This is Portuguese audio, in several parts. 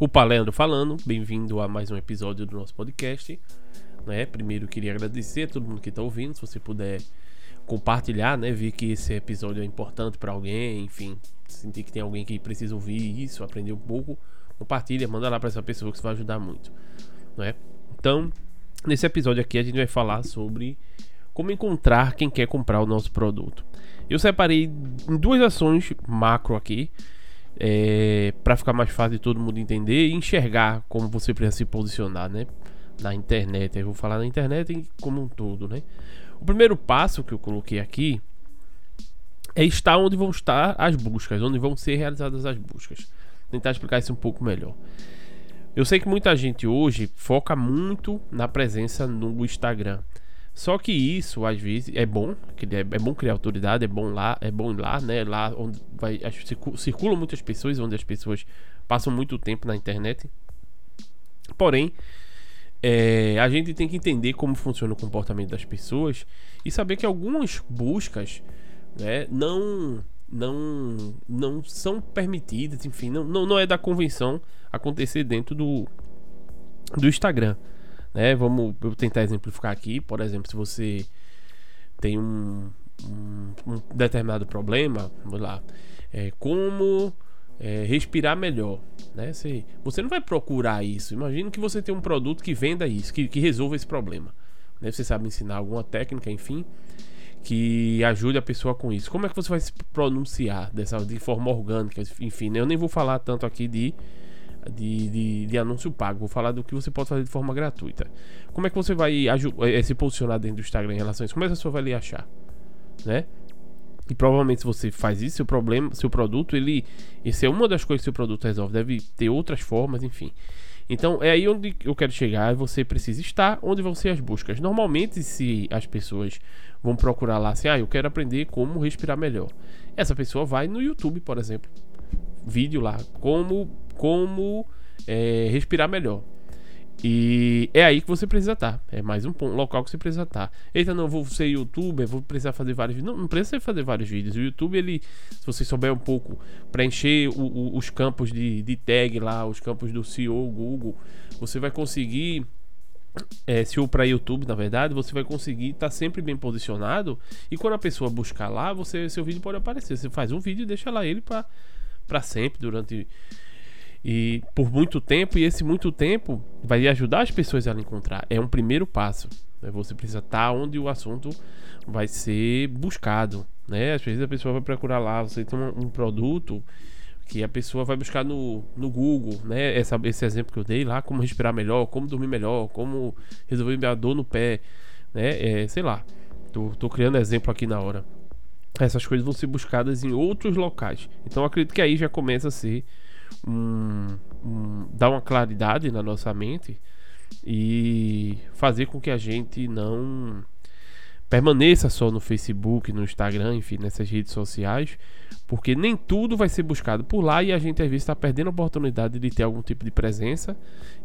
O Palendo falando, bem-vindo a mais um episódio do nosso podcast. Né? Primeiro queria agradecer a todo mundo que está ouvindo, se você puder compartilhar, né? Ver que esse episódio é importante para alguém, enfim, sentir que tem alguém que precisa ouvir isso, aprender um pouco, compartilha, manda lá para essa pessoa que isso vai ajudar muito, né? Então, nesse episódio aqui a gente vai falar sobre como encontrar quem quer comprar o nosso produto. Eu separei em duas ações macro aqui é, para ficar mais fácil de todo mundo entender e enxergar como você precisa se posicionar, né? Na internet, eu vou falar na internet como um todo, né? O primeiro passo que eu coloquei aqui é estar onde vão estar as buscas, onde vão ser realizadas as buscas. Vou tentar explicar isso um pouco melhor. Eu sei que muita gente hoje foca muito na presença no Instagram. Só que isso, às vezes, é bom, é, é bom criar autoridade, é bom lá, é bom ir lá, né? Lá onde vai, circulam muitas pessoas, onde as pessoas passam muito tempo na internet. Porém, é, a gente tem que entender como funciona o comportamento das pessoas e saber que algumas buscas né, não, não, não são permitidas, enfim, não, não, não é da convenção acontecer dentro do, do Instagram. Né? Vamos eu tentar exemplificar aqui. Por exemplo, se você tem um, um, um determinado problema, vamos lá, é, como é, respirar melhor. Né? Você, você não vai procurar isso. Imagina que você tem um produto que venda isso, que, que resolva esse problema. Né? Você sabe ensinar alguma técnica, enfim, que ajude a pessoa com isso. Como é que você vai se pronunciar dessa, de forma orgânica? Enfim, né? eu nem vou falar tanto aqui de de, de, de, anúncio pago. Vou falar do que você pode fazer de forma gratuita. Como é que você vai é, se posicionar dentro do Instagram em relação a isso? Como é que a pessoa vai lhe achar? Né? E provavelmente se você faz isso, seu problema, seu produto, ele. Isso é uma das coisas que seu produto resolve. Deve ter outras formas, enfim. Então é aí onde eu quero chegar. Você precisa estar onde vão ser as buscas. Normalmente, se as pessoas vão procurar lá assim, ah, eu quero aprender como respirar melhor. Essa pessoa vai no YouTube, por exemplo. Vídeo lá, como como é, respirar melhor. E é aí que você precisa estar. É mais um ponto, local que você precisa estar. Eita, não, vou ser youtuber, vou precisar fazer vários vídeos. Não, não precisa fazer vários vídeos. O YouTube, ele, se você souber um pouco preencher o, o, os campos de, de tag lá, os campos do CEO, Google, você vai conseguir. É, SEO para YouTube, na verdade, você vai conseguir estar tá sempre bem posicionado. E quando a pessoa buscar lá, você, seu vídeo pode aparecer. Você faz um vídeo e deixa lá ele para sempre durante e por muito tempo, e esse muito tempo vai ajudar as pessoas a encontrar. É um primeiro passo. Né? Você precisa estar onde o assunto vai ser buscado. Né? Às vezes a pessoa vai procurar lá, você tem um, um produto que a pessoa vai buscar no, no Google, né? Essa, esse exemplo que eu dei lá, como respirar melhor, como dormir melhor, como resolver minha dor no pé, né? É, sei lá, tô, tô criando exemplo aqui na hora. Essas coisas vão ser buscadas em outros locais. Então acredito que aí já começa a ser um, um, dar uma claridade na nossa mente e fazer com que a gente não permaneça só no Facebook, no Instagram, enfim, nessas redes sociais, porque nem tudo vai ser buscado por lá e a gente às vezes está perdendo a oportunidade de ter algum tipo de presença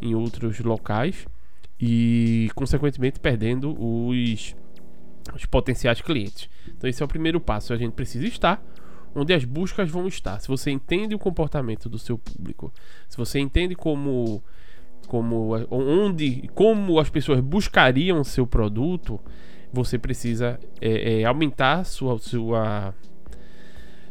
em outros locais e, consequentemente, perdendo os, os potenciais clientes. Então, esse é o primeiro passo. A gente precisa estar onde as buscas vão estar. Se você entende o comportamento do seu público, se você entende como como onde como as pessoas buscariam seu produto, você precisa é, é, aumentar sua, sua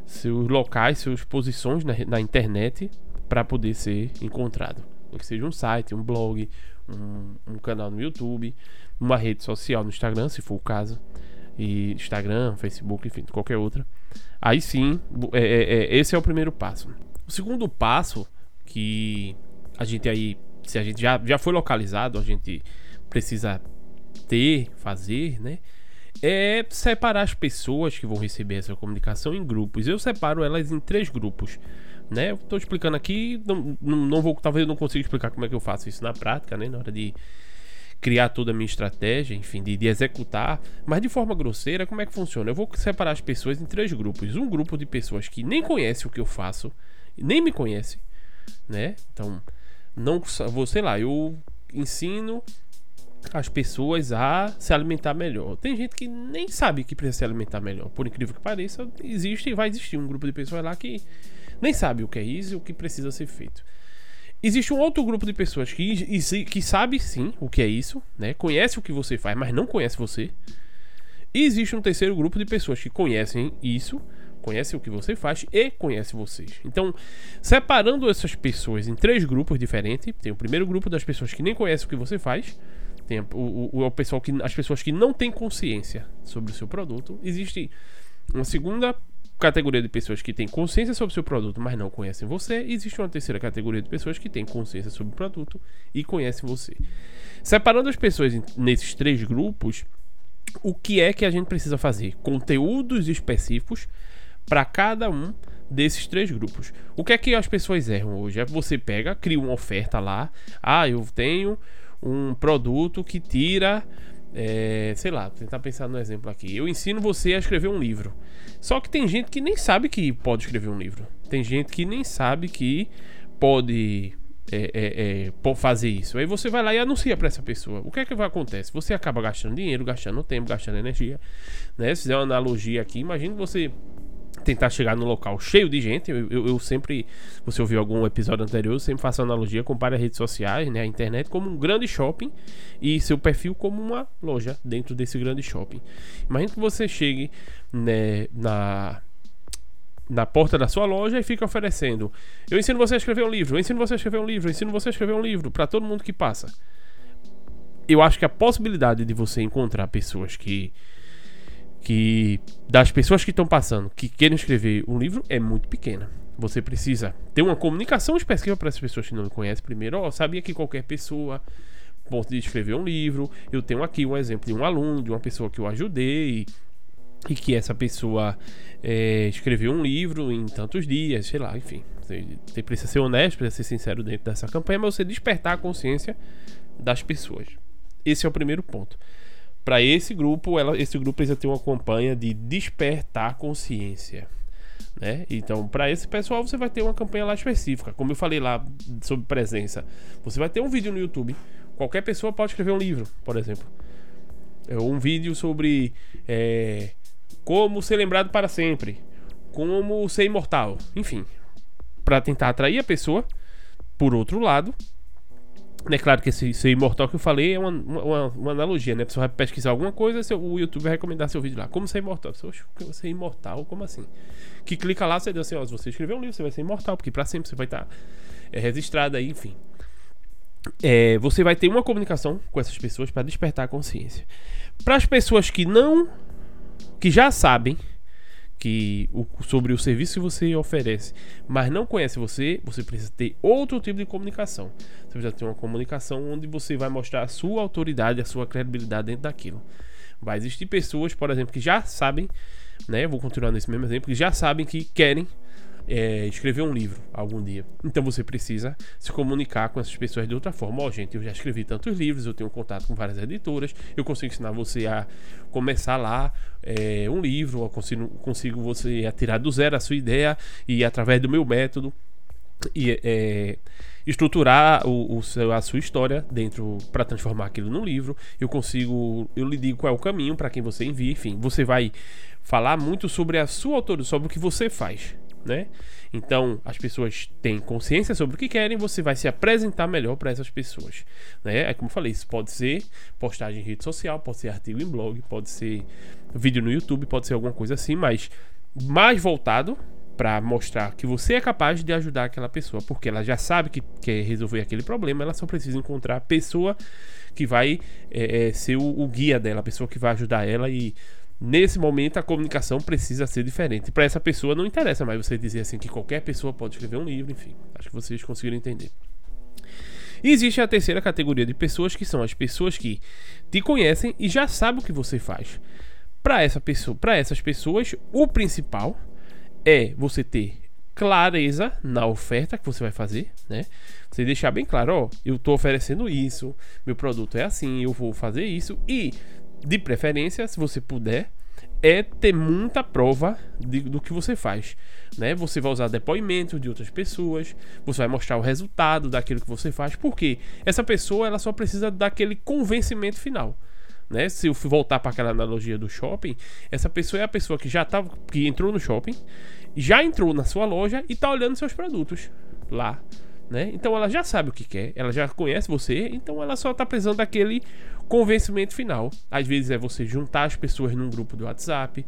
seus locais, suas posições na, na internet para poder ser encontrado. Que seja um site, um blog, um, um canal no YouTube, uma rede social no Instagram, se for o caso, e Instagram, Facebook, enfim, qualquer outra Aí sim, é, é, é, esse é o primeiro passo. O segundo passo, que a gente aí, se a gente já, já foi localizado, a gente precisa ter, fazer, né? É separar as pessoas que vão receber essa comunicação em grupos. Eu separo elas em três grupos. Né? Eu tô explicando aqui, não, não, não vou, talvez eu não consiga explicar como é que eu faço isso na prática, né? Na hora de criar toda a minha estratégia, enfim, de, de, executar, mas de forma grosseira, como é que funciona? Eu vou separar as pessoas em três grupos. Um grupo de pessoas que nem conhece o que eu faço, nem me conhece, né? Então, não vou, sei lá, eu ensino as pessoas a se alimentar melhor. Tem gente que nem sabe que precisa se alimentar melhor. Por incrível que pareça, existe e vai existir um grupo de pessoas lá que nem sabe o que é isso e o que precisa ser feito. Existe um outro grupo de pessoas que, que sabe sim o que é isso, né? Conhece o que você faz, mas não conhece você. E existe um terceiro grupo de pessoas que conhecem isso, conhecem o que você faz e conhecem vocês. Então, separando essas pessoas em três grupos diferentes, tem o primeiro grupo das pessoas que nem conhecem o que você faz, tem o, o, o pessoal que, as pessoas que não têm consciência sobre o seu produto. Existe uma segunda categoria de pessoas que têm consciência sobre o seu produto, mas não conhecem você. E existe uma terceira categoria de pessoas que têm consciência sobre o produto e conhecem você. Separando as pessoas nesses três grupos, o que é que a gente precisa fazer? Conteúdos específicos para cada um desses três grupos. O que é que as pessoas erram hoje? É você pega, cria uma oferta lá. Ah, eu tenho um produto que tira. É, sei lá, tentar pensar no exemplo aqui. Eu ensino você a escrever um livro. Só que tem gente que nem sabe que pode escrever um livro. Tem gente que nem sabe que pode é, é, é, fazer isso. Aí você vai lá e anuncia para essa pessoa. O que é que vai acontecer? Você acaba gastando dinheiro, gastando tempo, gastando energia. Né? Se fizer uma analogia aqui, imagine você tentar chegar no local cheio de gente. Eu, eu, eu, sempre, você ouviu algum episódio anterior, eu sempre faço analogia, compare as redes sociais, né, a internet como um grande shopping e seu perfil como uma loja dentro desse grande shopping. Imagina que você chegue né, na na porta da sua loja e fica oferecendo: "Eu ensino você a escrever um livro, eu ensino você a escrever um livro, eu ensino você a escrever um livro para todo mundo que passa". Eu acho que a possibilidade de você encontrar pessoas que que das pessoas que estão passando, que querem escrever um livro, é muito pequena. Você precisa ter uma comunicação específica para as pessoas que não conhecem primeiro. Ó, oh, sabia que qualquer pessoa pode escrever um livro. Eu tenho aqui um exemplo de um aluno, de uma pessoa que eu ajudei e que essa pessoa é, escreveu um livro em tantos dias, sei lá, enfim. Você precisa ser honesto, precisa ser sincero dentro dessa campanha, mas você despertar a consciência das pessoas. Esse é o primeiro ponto para esse grupo, ela, esse grupo precisa ter uma campanha de despertar consciência. Né? Então, para esse pessoal, você vai ter uma campanha lá específica. Como eu falei lá sobre presença, você vai ter um vídeo no YouTube. Qualquer pessoa pode escrever um livro, por exemplo. É um vídeo sobre é, como ser lembrado para sempre, como ser imortal, enfim, para tentar atrair a pessoa. Por outro lado, é claro que esse, esse imortal que eu falei é uma, uma, uma analogia, né? Pessoa vai pesquisar alguma coisa, seu, o YouTube vai recomendar seu vídeo lá. Como ser imortal? Você, você é imortal? Como assim? Que clica lá, você diz assim, ó, se você escrever um livro, você vai ser imortal, porque para sempre você vai estar tá, é, registrado aí, enfim. É, você vai ter uma comunicação com essas pessoas para despertar a consciência. Para as pessoas que não, que já sabem que o, sobre o serviço que você oferece, mas não conhece você, você precisa ter outro tipo de comunicação. Você precisa ter uma comunicação onde você vai mostrar a sua autoridade, a sua credibilidade dentro daquilo. Vai existir pessoas, por exemplo, que já sabem, né? Vou continuar nesse mesmo exemplo, que já sabem que querem é, escrever um livro algum dia. Então você precisa se comunicar com essas pessoas de outra forma. Ó, oh, gente, eu já escrevi tantos livros, eu tenho contato com várias editoras, eu consigo ensinar você a começar lá é, um livro, eu consigo, consigo você a tirar do zero a sua ideia e através do meu método e é, estruturar o, o, a sua história dentro para transformar aquilo num livro. Eu consigo, eu lhe digo qual é o caminho para quem você envia. Enfim, você vai falar muito sobre a sua autoria, sobre o que você faz né? Então, as pessoas têm consciência sobre o que querem, você vai se apresentar melhor para essas pessoas, né? É como eu falei, isso pode ser postagem em rede social, pode ser artigo em blog, pode ser vídeo no YouTube, pode ser alguma coisa assim, mas mais voltado para mostrar que você é capaz de ajudar aquela pessoa, porque ela já sabe que quer resolver aquele problema, ela só precisa encontrar a pessoa que vai é, ser o, o guia dela, a pessoa que vai ajudar ela e Nesse momento a comunicação precisa ser diferente. Para essa pessoa não interessa mais você dizer assim que qualquer pessoa pode escrever um livro, enfim. Acho que vocês conseguiram entender. E existe a terceira categoria de pessoas que são as pessoas que te conhecem e já sabem o que você faz. Para essa pessoa, para essas pessoas, o principal é você ter clareza na oferta que você vai fazer, né? Você deixar bem claro, ó, eu estou oferecendo isso, meu produto é assim, eu vou fazer isso e de preferência, se você puder, é ter muita prova de, do que você faz. Né? Você vai usar depoimentos de outras pessoas, você vai mostrar o resultado daquilo que você faz, porque essa pessoa ela só precisa daquele convencimento final. Né? Se eu voltar para aquela analogia do shopping, essa pessoa é a pessoa que já tava, que entrou no shopping, já entrou na sua loja e está olhando seus produtos lá né? Então ela já sabe o que quer, ela já conhece você, então ela só está precisando daquele convencimento final. Às vezes é você juntar as pessoas num grupo do WhatsApp,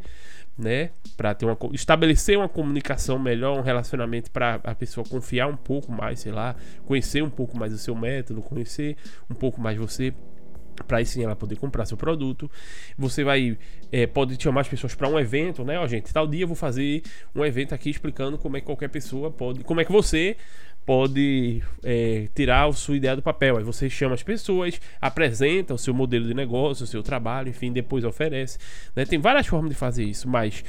né, para ter uma estabelecer uma comunicação melhor, um relacionamento para a pessoa confiar um pouco mais, sei lá, conhecer um pouco mais o seu método, conhecer um pouco mais você para sim ela poder comprar seu produto. Você vai é, pode chamar as pessoas para um evento, né? Ó, gente, tal dia eu vou fazer um evento aqui explicando como é que qualquer pessoa pode, como é que você pode é, tirar a sua ideia do papel. Aí você chama as pessoas, apresenta o seu modelo de negócio, o seu trabalho, enfim, depois oferece. Né? Tem várias formas de fazer isso, mas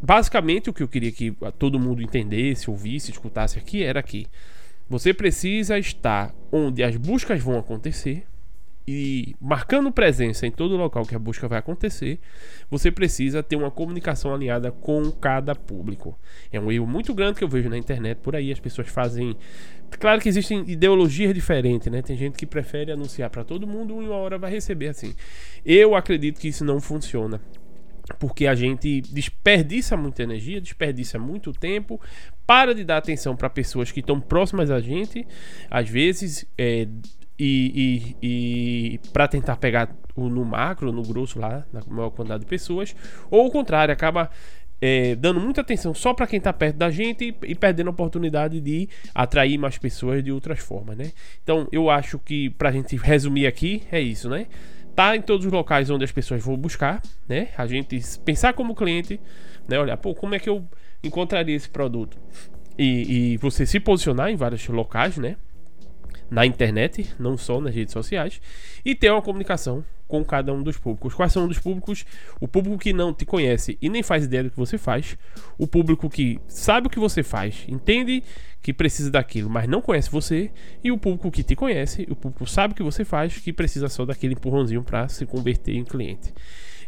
basicamente o que eu queria que todo mundo entendesse, ouvisse, escutasse aqui era que você precisa estar onde as buscas vão acontecer e marcando presença em todo local que a busca vai acontecer, você precisa ter uma comunicação alinhada com cada público. É um erro muito grande que eu vejo na internet por aí. As pessoas fazem. Claro que existem ideologias diferentes, né? Tem gente que prefere anunciar para todo mundo e uma hora vai receber assim. Eu acredito que isso não funciona porque a gente desperdiça muita energia, desperdiça muito tempo, para de dar atenção para pessoas que estão próximas a gente, às vezes é, e, e, e para tentar pegar o, no macro, no grosso lá, na maior quantidade de pessoas, ou o contrário, acaba é, dando muita atenção só para quem está perto da gente e, e, perdendo a oportunidade de atrair mais pessoas de outras formas, né? Então eu acho que para a gente resumir aqui é isso, né? Tá em todos os locais onde as pessoas vão buscar, né? A gente pensar como cliente, né? Olhar, pô, como é que eu encontraria esse produto? E, e você se posicionar em vários locais, né? Na internet, não só nas redes sociais, e ter uma comunicação com cada um dos públicos. Quais são os públicos? O público que não te conhece e nem faz ideia do que você faz, o público que sabe o que você faz, entende que precisa daquilo, mas não conhece você, e o público que te conhece, o público sabe o que você faz, que precisa só daquele empurrãozinho para se converter em cliente.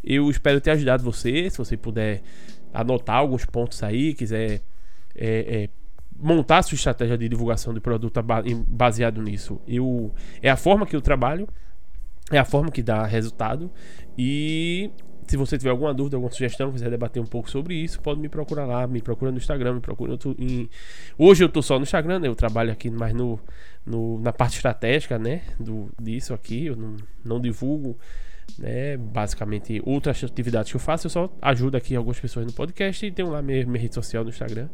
Eu espero ter ajudado você, se você puder anotar alguns pontos aí, quiser é, é, montar sua estratégia de divulgação de produto baseado nisso. Eu, é a forma que eu trabalho, é a forma que dá resultado. E se você tiver alguma dúvida, alguma sugestão, quiser debater um pouco sobre isso, pode me procurar lá, me procura no Instagram, me procura em... Hoje eu tô só no Instagram, né? Eu trabalho aqui mais no, no, na parte estratégica, né? Do, disso aqui, eu não, não divulgo né? Basicamente, outras atividades que eu faço, eu só ajudo aqui algumas pessoas no podcast e tenho lá minha, minha rede social no Instagram.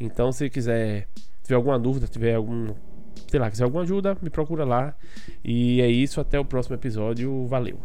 Então, se quiser, tiver alguma dúvida, tiver algum, sei lá, quiser alguma ajuda, me procura lá. E é isso, até o próximo episódio. Valeu.